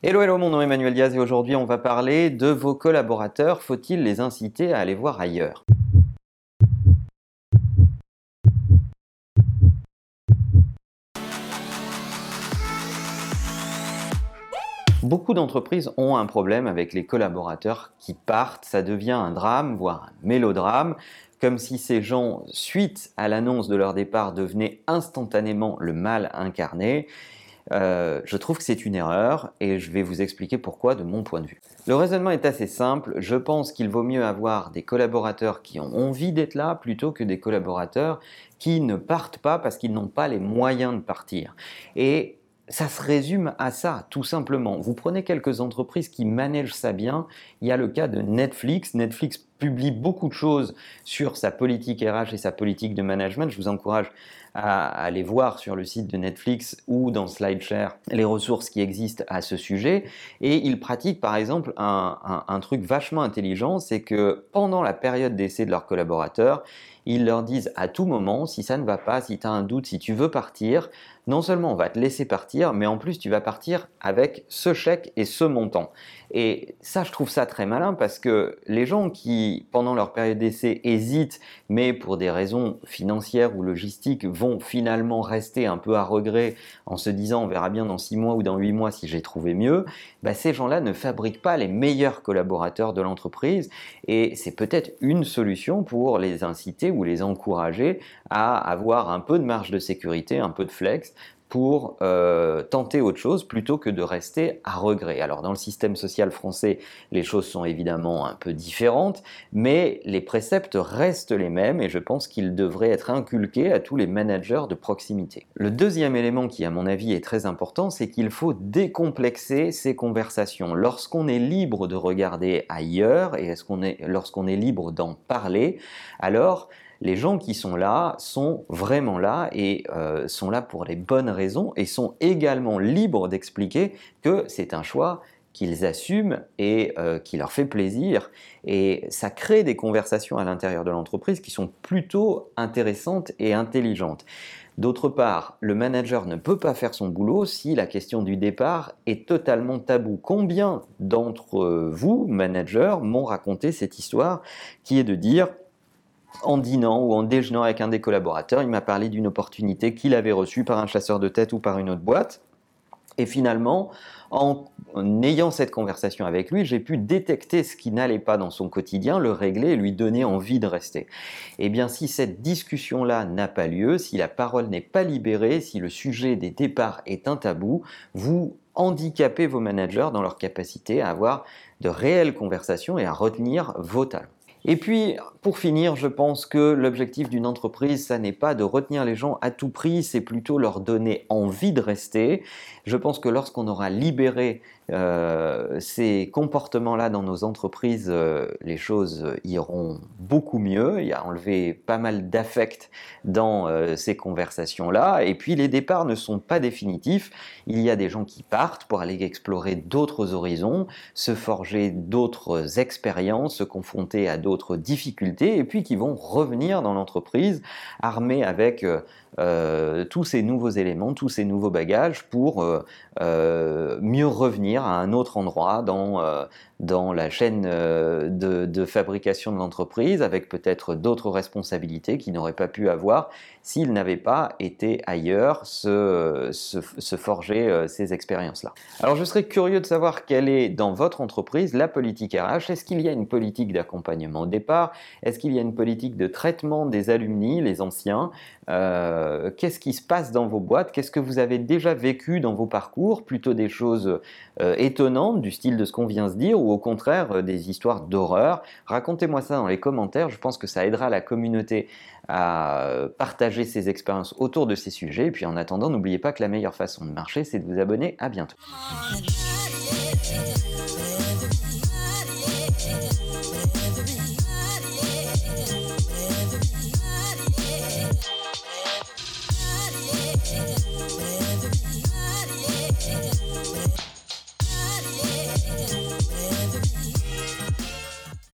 Hello, hello, mon nom est Emmanuel Diaz et aujourd'hui on va parler de vos collaborateurs. Faut-il les inciter à aller voir ailleurs? Beaucoup d'entreprises ont un problème avec les collaborateurs qui partent, ça devient un drame, voire un mélodrame, comme si ces gens, suite à l'annonce de leur départ, devenaient instantanément le mal incarné. Euh, je trouve que c'est une erreur et je vais vous expliquer pourquoi de mon point de vue. Le raisonnement est assez simple. Je pense qu'il vaut mieux avoir des collaborateurs qui ont envie d'être là plutôt que des collaborateurs qui ne partent pas parce qu'ils n'ont pas les moyens de partir. Et ça se résume à ça, tout simplement. Vous prenez quelques entreprises qui managent ça bien. Il y a le cas de Netflix. Netflix publie beaucoup de choses sur sa politique RH et sa politique de management. Je vous encourage à aller voir sur le site de Netflix ou dans SlideShare les ressources qui existent à ce sujet. Et ils pratiquent par exemple un, un truc vachement intelligent, c'est que pendant la période d'essai de leurs collaborateurs, ils leur disent à tout moment, si ça ne va pas, si tu as un doute, si tu veux partir, non seulement on va te laisser partir, mais en plus tu vas partir avec ce chèque et ce montant. Et ça, je trouve ça très malin parce que les gens qui, pendant leur période d'essai, hésitent, mais pour des raisons financières ou logistiques, vont finalement rester un peu à regret en se disant on verra bien dans six mois ou dans huit mois si j'ai trouvé mieux, bah, ces gens-là ne fabriquent pas les meilleurs collaborateurs de l'entreprise et c'est peut-être une solution pour les inciter ou les encourager à avoir un peu de marge de sécurité, un peu de flex pour euh, tenter autre chose plutôt que de rester à regret. Alors dans le système social français, les choses sont évidemment un peu différentes, mais les préceptes restent les mêmes et je pense qu'ils devraient être inculqués à tous les managers de proximité. Le deuxième élément qui à mon avis est très important, c'est qu'il faut décomplexer ces conversations. Lorsqu'on est libre de regarder ailleurs et lorsqu'on est libre d'en parler, alors les gens qui sont là sont vraiment là et euh, sont là pour les bonnes raisons et sont également libres d'expliquer que c'est un choix qu'ils assument et euh, qui leur fait plaisir. Et ça crée des conversations à l'intérieur de l'entreprise qui sont plutôt intéressantes et intelligentes. D'autre part, le manager ne peut pas faire son boulot si la question du départ est totalement tabou. Combien d'entre vous, managers, m'ont raconté cette histoire qui est de dire en dînant ou en déjeunant avec un des collaborateurs, il m'a parlé d'une opportunité qu'il avait reçue par un chasseur de tête ou par une autre boîte. Et finalement, en ayant cette conversation avec lui, j'ai pu détecter ce qui n'allait pas dans son quotidien, le régler et lui donner envie de rester. Eh bien, si cette discussion-là n'a pas lieu, si la parole n'est pas libérée, si le sujet des départs est un tabou, vous handicapez vos managers dans leur capacité à avoir de réelles conversations et à retenir vos talents. Et puis, pour finir, je pense que l'objectif d'une entreprise, ça n'est pas de retenir les gens à tout prix, c'est plutôt leur donner envie de rester. Je pense que lorsqu'on aura libéré euh, ces comportements-là dans nos entreprises, euh, les choses iront beaucoup mieux. Il y a enlevé pas mal d'affect dans euh, ces conversations-là. Et puis les départs ne sont pas définitifs. Il y a des gens qui partent pour aller explorer d'autres horizons, se forger d'autres expériences, se confronter à d'autres difficultés, et puis qui vont revenir dans l'entreprise armés avec euh, tous ces nouveaux éléments, tous ces nouveaux bagages pour euh, euh, mieux revenir à un autre endroit dans, dans la chaîne de, fabrication de l'entreprise avec peut-être d'autres responsabilités qu'ils n'auraient pas pu avoir s'ils n'avaient pas été ailleurs se, se forger ces expériences-là. Alors je serais curieux de savoir quelle est dans votre entreprise la politique RH. Est-ce qu'il y a une politique d'accompagnement au départ Est-ce qu'il y a une politique de traitement des alumni, les anciens? Euh, qu'est-ce qui se passe dans vos boîtes, qu'est-ce que vous avez déjà vécu dans vos parcours, plutôt des choses euh, étonnantes du style de ce qu'on vient se dire, ou au contraire euh, des histoires d'horreur? Racontez-moi ça dans les commentaires, je pense que ça aidera la communauté à partager ses expériences autour de ces sujets. Et puis en attendant, n'oubliez pas que la meilleure façon de marcher, c'est de vous abonner. À bientôt.